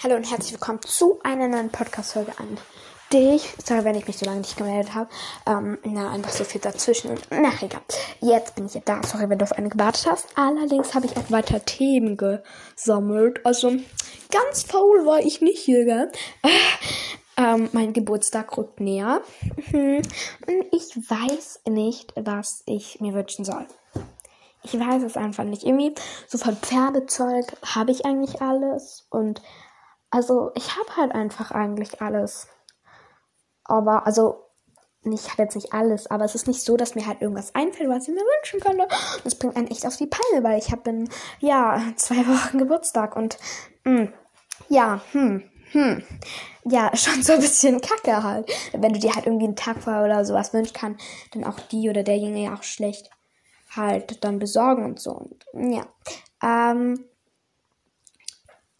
Hallo und herzlich willkommen zu einer neuen Podcast-Folge an dich. Sorry, wenn ich mich so lange nicht gemeldet habe. Ähm, na, einfach so viel dazwischen. Und, na, egal. Jetzt bin ich ja da. Sorry, wenn du auf eine gewartet hast. Allerdings habe ich auch weiter Themen gesammelt. Also, ganz faul war ich nicht hier, gell? Äh, ähm, mein Geburtstag rückt näher. Mhm. Und ich weiß nicht, was ich mir wünschen soll. Ich weiß es einfach nicht. Irgendwie so von Pferdezeug habe ich eigentlich alles. Und also ich habe halt einfach eigentlich alles. Aber also ich habe jetzt nicht alles, aber es ist nicht so, dass mir halt irgendwas einfällt, was ich mir wünschen könnte. Das bringt einen echt auf die Palme, weil ich habe in ja zwei Wochen Geburtstag und mh, hm, ja hm hm ja schon so ein bisschen Kacke halt. Wenn du dir halt irgendwie einen Tag vorher oder sowas wünschst, kann dann auch die oder derjenige ja auch schlecht halt dann besorgen und so. Und ja ähm,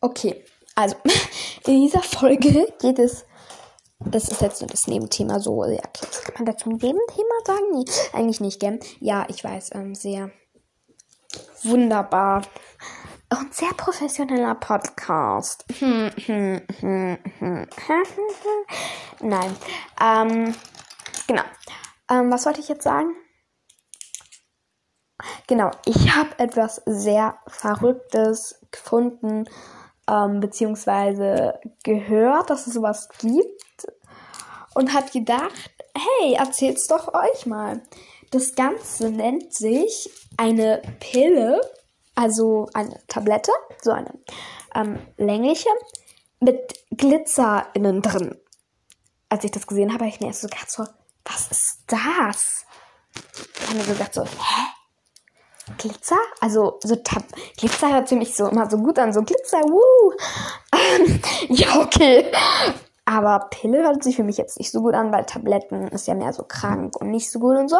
okay. Also, in dieser Folge geht es. Das ist jetzt nur das Nebenthema so. Ja, kann man dazu ein Nebenthema sagen? Nee, eigentlich nicht, gell? Ja, ich weiß, ähm, sehr wunderbar. Und sehr professioneller Podcast. Hm, hm, hm, Nein. Ähm, genau. Ähm, was wollte ich jetzt sagen? Genau, ich habe etwas sehr Verrücktes gefunden ähm, beziehungsweise gehört, dass es sowas gibt und hat gedacht, hey, erzählt's doch euch mal. Das Ganze nennt sich eine Pille, also eine Tablette, so eine ähm, längliche, mit Glitzer innen drin. Als ich das gesehen habe, habe ich mir erst so gedacht, so, was ist das? Ich habe mir so gedacht, so, hä? Glitzer? Also so Tab Glitzer hört sich so immer so gut an. So Glitzer, wuh. ja, okay. Aber Pille hört sich für mich jetzt nicht so gut an, weil Tabletten ist ja mehr so krank und nicht so gut und so.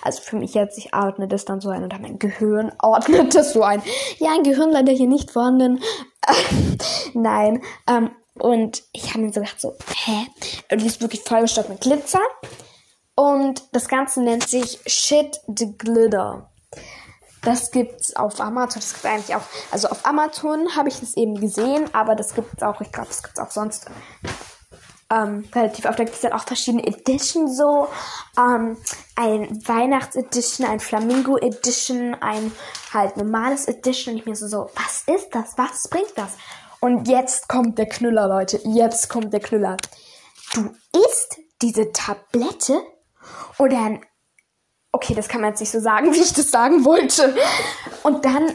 Also für mich jetzt, ich ordne das dann so ein oder mein Gehirn ordnet das so ein. Ja, ein Gehirn leider hier nicht vorhanden. Nein. Ähm, und ich habe mir so gedacht, so, hä? Und die ist wirklich vollgestopft mit Glitzer. Und das Ganze nennt sich Shit the Glitter. Das gibt's auf Amazon. Das gibt's eigentlich auch. Also auf Amazon habe ich das eben gesehen, aber das gibt's auch. Ich glaube, das gibt's auch sonst ähm, relativ oft. Da es dann auch verschiedene Edition so. Ähm, ein Weihnachts-Edition, ein Flamingo-Edition, ein halt normales Edition. Und ich mir so, so, was ist das? Was bringt das? Und jetzt kommt der Knüller, Leute. Jetzt kommt der Knüller. Du isst diese Tablette oder ein okay, das kann man jetzt nicht so sagen, wie ich das sagen wollte. Und dann,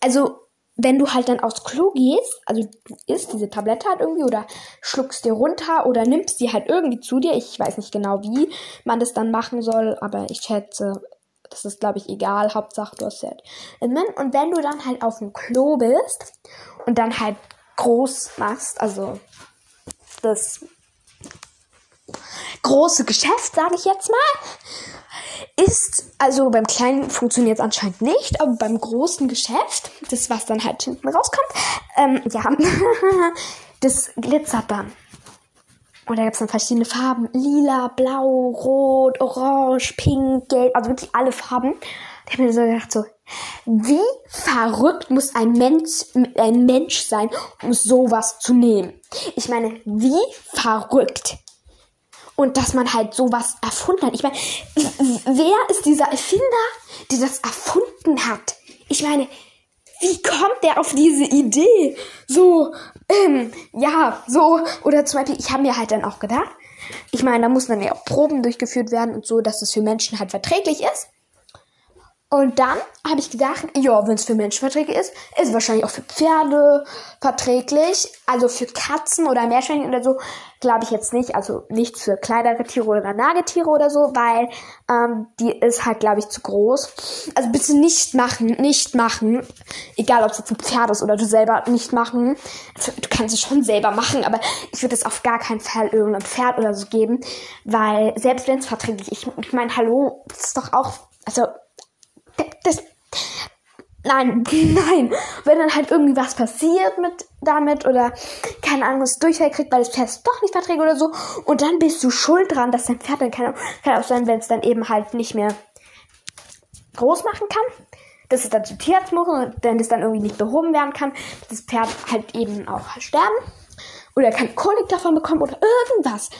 also, wenn du halt dann aufs Klo gehst, also du isst diese Tablette halt irgendwie oder schluckst dir runter oder nimmst sie halt irgendwie zu dir. Ich weiß nicht genau, wie man das dann machen soll, aber ich schätze, das ist, glaube ich, egal. Hauptsache, du hast halt. Und wenn du dann halt auf dem Klo bist und dann halt groß machst, also das große Geschäft, sage ich jetzt mal, ist, also beim kleinen funktioniert es anscheinend nicht, aber beim großen Geschäft, das was dann halt hinten rauskommt, ähm, ja, das glitzert dann. Und da gibt es dann verschiedene Farben. Lila, blau, rot, orange, pink, gelb, also wirklich alle Farben. Ich habe mir so gedacht, so, wie verrückt muss ein Mensch, ein Mensch sein, um sowas zu nehmen? Ich meine, wie verrückt und dass man halt sowas erfunden hat. Ich meine, wer ist dieser Erfinder, der das erfunden hat? Ich meine, wie kommt der auf diese Idee? So, ähm, ja, so, oder zum Beispiel, ich habe mir halt dann auch gedacht, ich meine, da muss dann ja auch Proben durchgeführt werden und so, dass es für Menschen halt verträglich ist. Und dann habe ich gedacht, ja, wenn es für Menschen verträglich ist, ist wahrscheinlich auch für Pferde verträglich. Also für Katzen oder Meerschweinchen oder so glaube ich jetzt nicht. Also nicht für kleinere Tiere oder Nagetiere oder so, weil ähm, die ist halt, glaube ich, zu groß. Also bitte nicht machen, nicht machen. Egal, ob es jetzt ein Pferd ist oder du selber nicht machen. Also, du kannst es schon selber machen, aber ich würde es auf gar keinen Fall irgendeinem Pferd oder so geben, weil selbst wenn es verträglich ist, ich, ich meine, hallo, das ist doch auch, also das, nein, nein. Wenn dann halt irgendwie was passiert mit damit oder kein anderes Durchfall kriegt, weil das Pferd es doch nicht verträgt oder so und dann bist du schuld dran, dass dein Pferd dann kann, kann auch sein, wenn es dann eben halt nicht mehr groß machen kann, dass es dann zu Tierarzt muss und wenn es dann irgendwie nicht behoben werden kann, dass das Pferd halt eben auch sterben. oder kein Kolik davon bekommen oder irgendwas.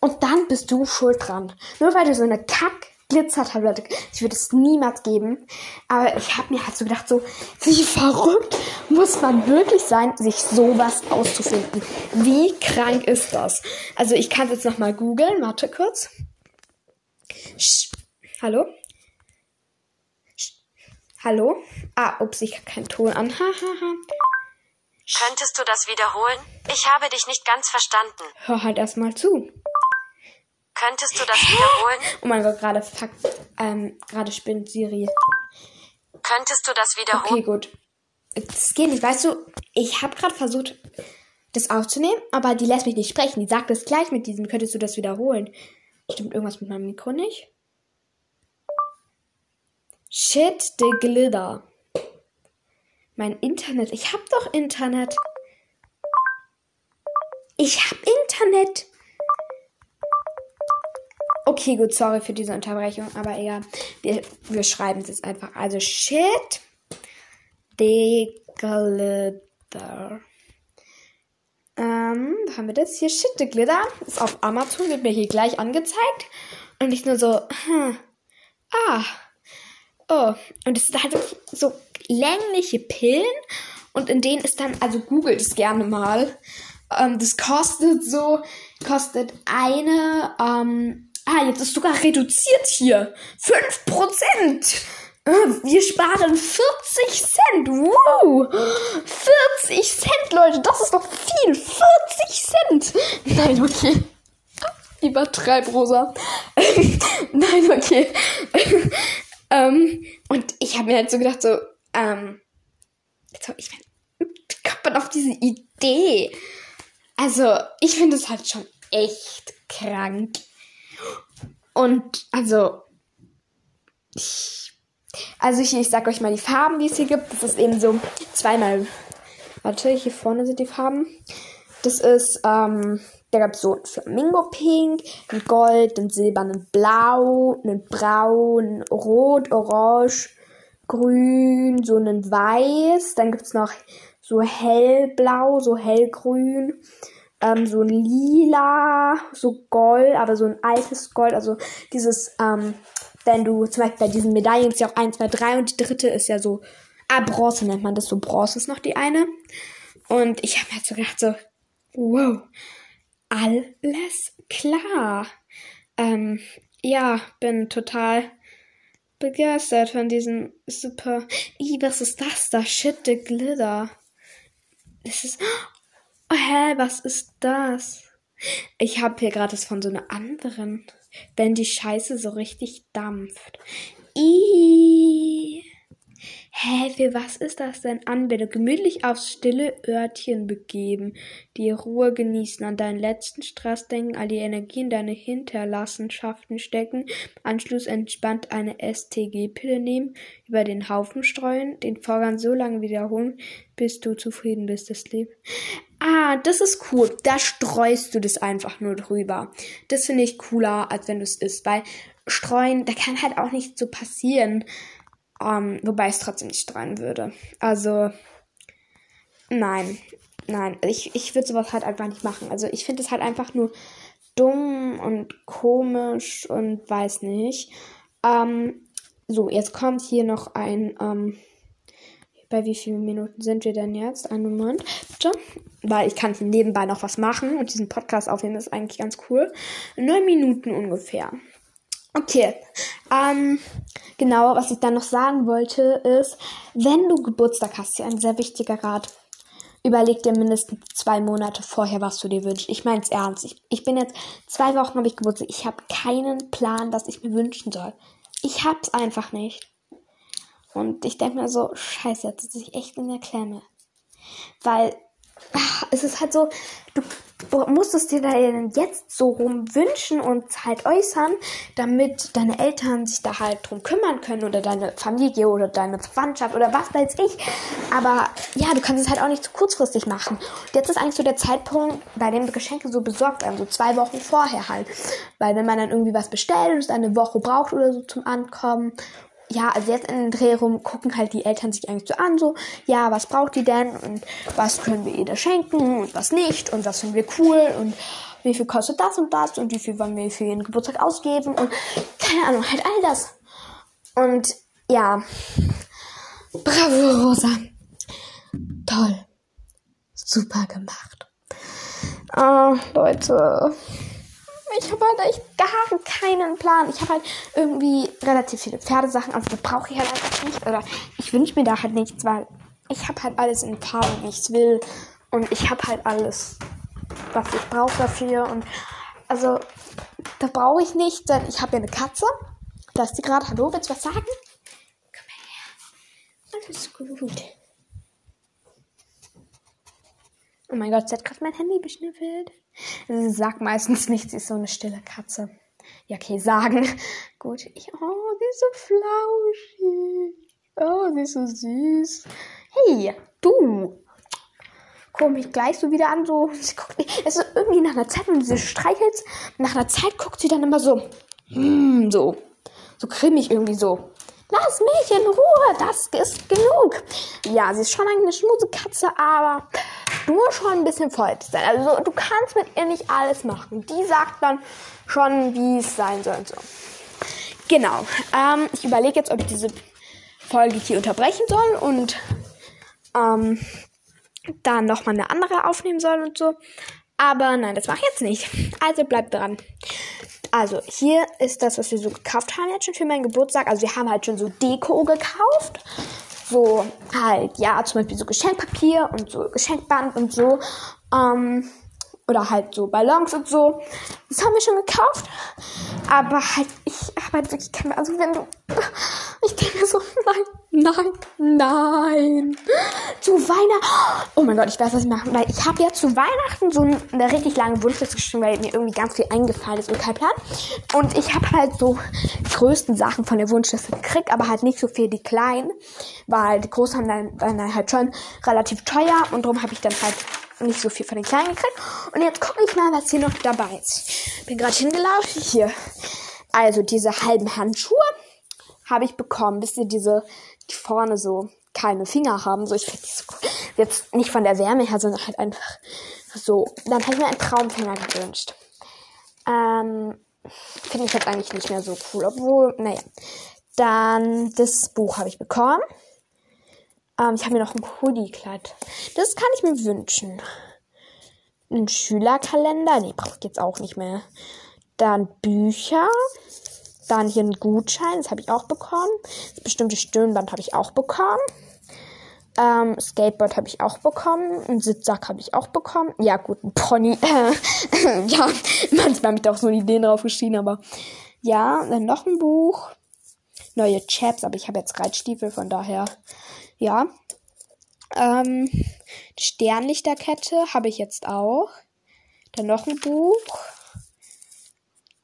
Und dann bist du schuld dran. Nur weil du so eine Kack Glitzertablette. Ich würde es niemals geben. Aber ich habe mir halt so gedacht, so, wie verrückt muss man wirklich sein, sich sowas auszufinden. Wie krank ist das? Also ich kann es jetzt nochmal googeln. Warte kurz. Sch Hallo? Sch Hallo? Ah, ups, ich habe keinen Ton an. Hahaha. Könntest du das wiederholen? Ich habe dich nicht ganz verstanden. Hör halt erstmal zu. Könntest du das wiederholen? Oh mein Gott, gerade fuck, ähm, gerade spinnt Siri. Könntest du das wiederholen? Okay, gut. Das geht nicht, weißt du, ich habe gerade versucht, das aufzunehmen, aber die lässt mich nicht sprechen. Die sagt es gleich mit diesem, könntest du das wiederholen? Stimmt irgendwas mit meinem Mikro nicht? Shit, the glitter. Mein Internet. Ich hab doch Internet. Ich hab Internet. Okay, gut, sorry für diese Unterbrechung, aber egal. Wir, wir schreiben es jetzt einfach. Also shit, the glitter. Ähm, wo haben wir das? Hier shit, the glitter. Ist auf Amazon, wird mir hier gleich angezeigt. Und ich nur so, hm, ah, oh. Und es halt so längliche Pillen. Und in denen ist dann, also googelt es gerne mal. Ähm, das kostet so, kostet eine, ähm, Ah, jetzt ist sogar reduziert hier. 5%. Äh, wir sparen 40 Cent. Wow. 40 Cent, Leute. Das ist doch viel. 40 Cent. Nein, okay. Übertreib, Rosa. Nein, okay. ähm, und ich habe mir halt so gedacht, so, ähm, ich meine, wie kommt man auf diese Idee? Also, ich finde es halt schon echt krank. Und also, ich, also ich, ich sag euch mal die Farben, die es hier gibt. Das ist eben so zweimal. Warte, hier vorne sind die Farben. Das ist, ähm, da gab es so ein Flamingo-Pink, ein Gold, ein silbernen Blau, einen Braun, Rot, Orange, Grün, so einen Weiß. Dann gibt es noch so hellblau, so hellgrün, ähm, so ein lila, so Gold, aber so ein altes Gold, also dieses, ähm, wenn du zum Beispiel bei diesen Medaillen ist ja auch 1, 2, 3 und die dritte ist ja so, ah, Bronze nennt man das so, Bronze ist noch die eine. Und ich habe mir halt so gedacht, so, wow, alles klar. Ähm, ja, bin total begeistert von diesem super. Ih, was ist das da? Shit, the glitter. Das ist. Oh, hä, was ist das? Ich habe hier gerade das von so einer anderen. Wenn die Scheiße so richtig dampft. Ih. Hä, für was ist das denn? Anbinde. Gemütlich aufs stille Örtchen begeben. Die Ruhe genießen, an deinen letzten Stress denken, all die Energie in deine Hinterlassenschaften stecken, Anschluss entspannt eine STG-Pille nehmen, über den Haufen streuen, den Vorgang so lange wiederholen, bis du zufrieden bist, das Leben. Ah, das ist cool. Da streust du das einfach nur drüber. Das finde ich cooler, als wenn du es isst, weil streuen, da kann halt auch nicht so passieren. Um, wobei ich es trotzdem nicht streuen würde. Also, nein. Nein, ich, ich würde sowas halt einfach nicht machen. Also, ich finde es halt einfach nur dumm und komisch und weiß nicht. Ähm, so, jetzt kommt hier noch ein. Ähm, bei wie vielen Minuten sind wir denn jetzt? Einen Moment, bitte. Weil ich kann nebenbei noch was machen und diesen Podcast aufnehmen ist eigentlich ganz cool. Neun Minuten ungefähr. Okay. Ähm, genau, was ich dann noch sagen wollte, ist, wenn du Geburtstag hast, hier ein sehr wichtiger Rat. Überleg dir mindestens zwei Monate vorher, was du dir wünschst. Ich meine es ernst. Ich, ich bin jetzt zwei Wochen habe ich Geburtstag. Ich habe keinen Plan, was ich mir wünschen soll. Ich hab's einfach nicht. Und ich denke mir so, scheiße, jetzt sitze ich echt in der Klemme. Weil ach, es ist halt so, du musst es dir da jetzt so rum wünschen und halt äußern, damit deine Eltern sich da halt drum kümmern können oder deine Familie oder deine Verwandtschaft oder was weiß ich. Aber ja, du kannst es halt auch nicht zu kurzfristig machen. Jetzt ist eigentlich so der Zeitpunkt, bei dem Geschenke so besorgt werden, so zwei Wochen vorher halt. Weil wenn man dann irgendwie was bestellt und es eine Woche braucht oder so zum Ankommen ja, also jetzt in den Dreh rum gucken halt die Eltern sich eigentlich so an, so, ja, was braucht die denn und was können wir ihr da schenken und was nicht und was finden wir cool und wie viel kostet das und das und wie viel wollen wir für ihren Geburtstag ausgeben und keine Ahnung, halt all das. Und ja, bravo Rosa. Toll. Super gemacht. Oh, Leute ich habe halt echt gar keinen Plan. Ich habe halt irgendwie relativ viele Pferdesachen, also brauche ich halt einfach nicht. Oder ich wünsche mir da halt nichts, weil ich habe halt alles in Farben, wie ich es will. Und ich habe halt alles, was ich brauche dafür. Und also, da brauche ich nicht, denn ich habe ja eine Katze. Da ist die gerade. Hallo, willst du was sagen? Komm her. Alles gut. Oh mein Gott, sie hat gerade mein Handy beschnüffelt. Sie sagt meistens nichts, sie ist so eine stille Katze. Ja, okay, sagen. Gut. Ich, oh, sie ist so flauschig. Oh, sie ist so süß. Hey, du. Guck mich gleich so wieder an, so. Sie guckt mich. Es ist irgendwie nach einer Zeit, wenn sie streichelt, nach einer Zeit guckt sie dann immer so. Mm, so. So grimmig irgendwie so. Lass mich in Ruhe, das ist genug. Ja, sie ist schon eine Schmusekatze, aber du schon ein bisschen voll sein. Also du kannst mit ihr nicht alles machen. Die sagt dann schon, wie es sein soll und so. Genau. Ähm, ich überlege jetzt, ob ich diese Folge hier unterbrechen soll und ähm, dann nochmal eine andere aufnehmen soll und so. Aber nein, das mache ich jetzt nicht. Also bleibt dran. Also, hier ist das, was wir so gekauft haben jetzt schon für meinen Geburtstag. Also, wir haben halt schon so Deko gekauft. So halt, ja, zum Beispiel so Geschenkpapier und so Geschenkband und so. Ähm, oder halt so Ballons und so. Das haben wir schon gekauft. Aber halt, ich habe halt wirklich keine, also wenn du, ich denke so, nein, nein, nein. Zu Weihnachten, oh mein Gott, ich weiß, was ich mache. Weil ich habe ja zu Weihnachten so eine richtig lange Wunschliste geschrieben, weil mir irgendwie ganz viel eingefallen ist und kein Plan. Und ich habe halt so die größten Sachen von der Wunschliste gekriegt, aber halt nicht so viel die kleinen, weil die großen waren dann halt schon relativ teuer und darum habe ich dann halt nicht so viel von den Kleinen gekriegt. Und jetzt gucke ich mal, was hier noch dabei ist. Bin gerade hingelaufen. Hier. Also diese halben Handschuhe habe ich bekommen. Wisst ihr, diese, die vorne so keine Finger haben. So, ich finde die so cool. Jetzt nicht von der Wärme her, sondern halt einfach so. Dann habe ich mir einen Traumfänger gewünscht. Ähm, finde ich jetzt eigentlich nicht mehr so cool. Obwohl, naja. Dann das Buch habe ich bekommen. Ähm, ich habe mir noch ein Hoodie-Kleid. Das kann ich mir wünschen. Ein Schülerkalender. Nee, brauche ich jetzt auch nicht mehr. Dann Bücher. Dann hier ein Gutschein. Das habe ich auch bekommen. Das bestimmte Stirnband habe ich auch bekommen. Ähm, Skateboard habe ich auch bekommen. Ein Sitzsack habe ich auch bekommen. Ja, gut, ein Pony. ja, manchmal habe ich da auch so Ideen drauf geschrieben, aber ja, dann noch ein Buch. Neue Chaps, aber ich habe jetzt Reitstiefel, von daher ja. Ähm, Sternlichterkette habe ich jetzt auch. Dann noch ein Buch.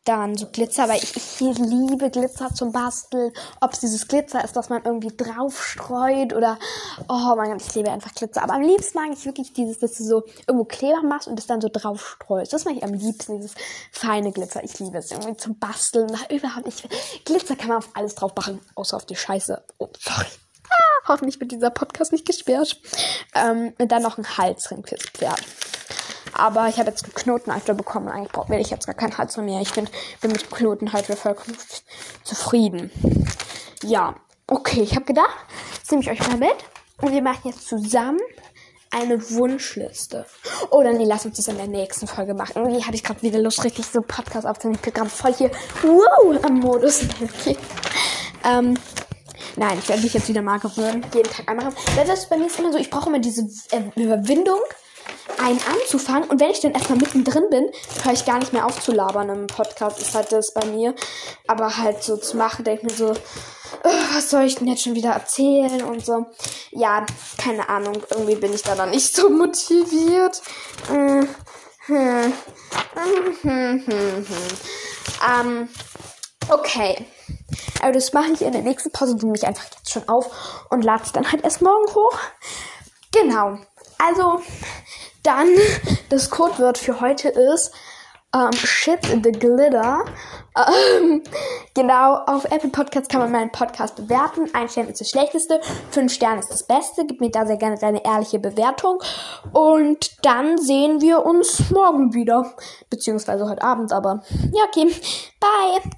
Dann so Glitzer, weil ich, ich liebe Glitzer zum Basteln. Ob es dieses Glitzer ist, dass man irgendwie drauf streut oder, oh mein Gott, ich liebe einfach Glitzer. Aber am liebsten mag ich wirklich dieses, dass du so irgendwo Kleber machst und es dann so drauf streust. Das mag ich am liebsten, dieses feine Glitzer. Ich liebe es irgendwie zum Basteln. Überhaupt nicht. Glitzer kann man auf alles drauf machen, außer auf die Scheiße. Oh, sorry. Hoffentlich wird dieser Podcast nicht gesperrt. Ähm, und dann noch ein Halsring fürs Pferd. Aber ich habe jetzt einen Knotenhalter bekommen. Eigentlich brauche ich jetzt gar keinen Halsring mehr. Ich bin, bin mit dem vollkommen zufrieden. Ja, okay. Ich habe gedacht, jetzt nehme ich euch mal mit. Und wir machen jetzt zusammen eine Wunschliste. Oder nee, lass uns das in der nächsten Folge machen. Irgendwie hatte ich gerade wieder Lust, richtig so Podcast aufzunehmen. Ich bin gerade voll hier wow, am Modus. Okay. Ähm, Nein, ich werde mich jetzt wieder mal gewöhnen. Jeden Tag einmal. Das ist bei mir ist immer so, ich brauche immer diese äh, Überwindung, einen anzufangen. Und wenn ich dann erstmal mittendrin bin, höre ich gar nicht mehr auf zu labern im Podcast. Ist halt das bei mir. Aber halt so zu machen, denke ich mir so, oh, was soll ich denn jetzt schon wieder erzählen und so. Ja, keine Ahnung. Irgendwie bin ich da dann nicht so motiviert. Hm, hm, hm, ähm, okay. Aber das mache ich in der nächsten Pause, nehme ich einfach jetzt schon auf und lade es dann halt erst morgen hoch. Genau. Also, dann, das Codewort für heute ist ähm, Shit the Glitter. Ähm, genau, auf Apple Podcasts kann man meinen Podcast bewerten. Ein Stern ist das Schlechteste, fünf Sterne ist das Beste. Gib mir da sehr gerne deine ehrliche Bewertung. Und dann sehen wir uns morgen wieder. Beziehungsweise heute Abend, aber ja, okay. Bye.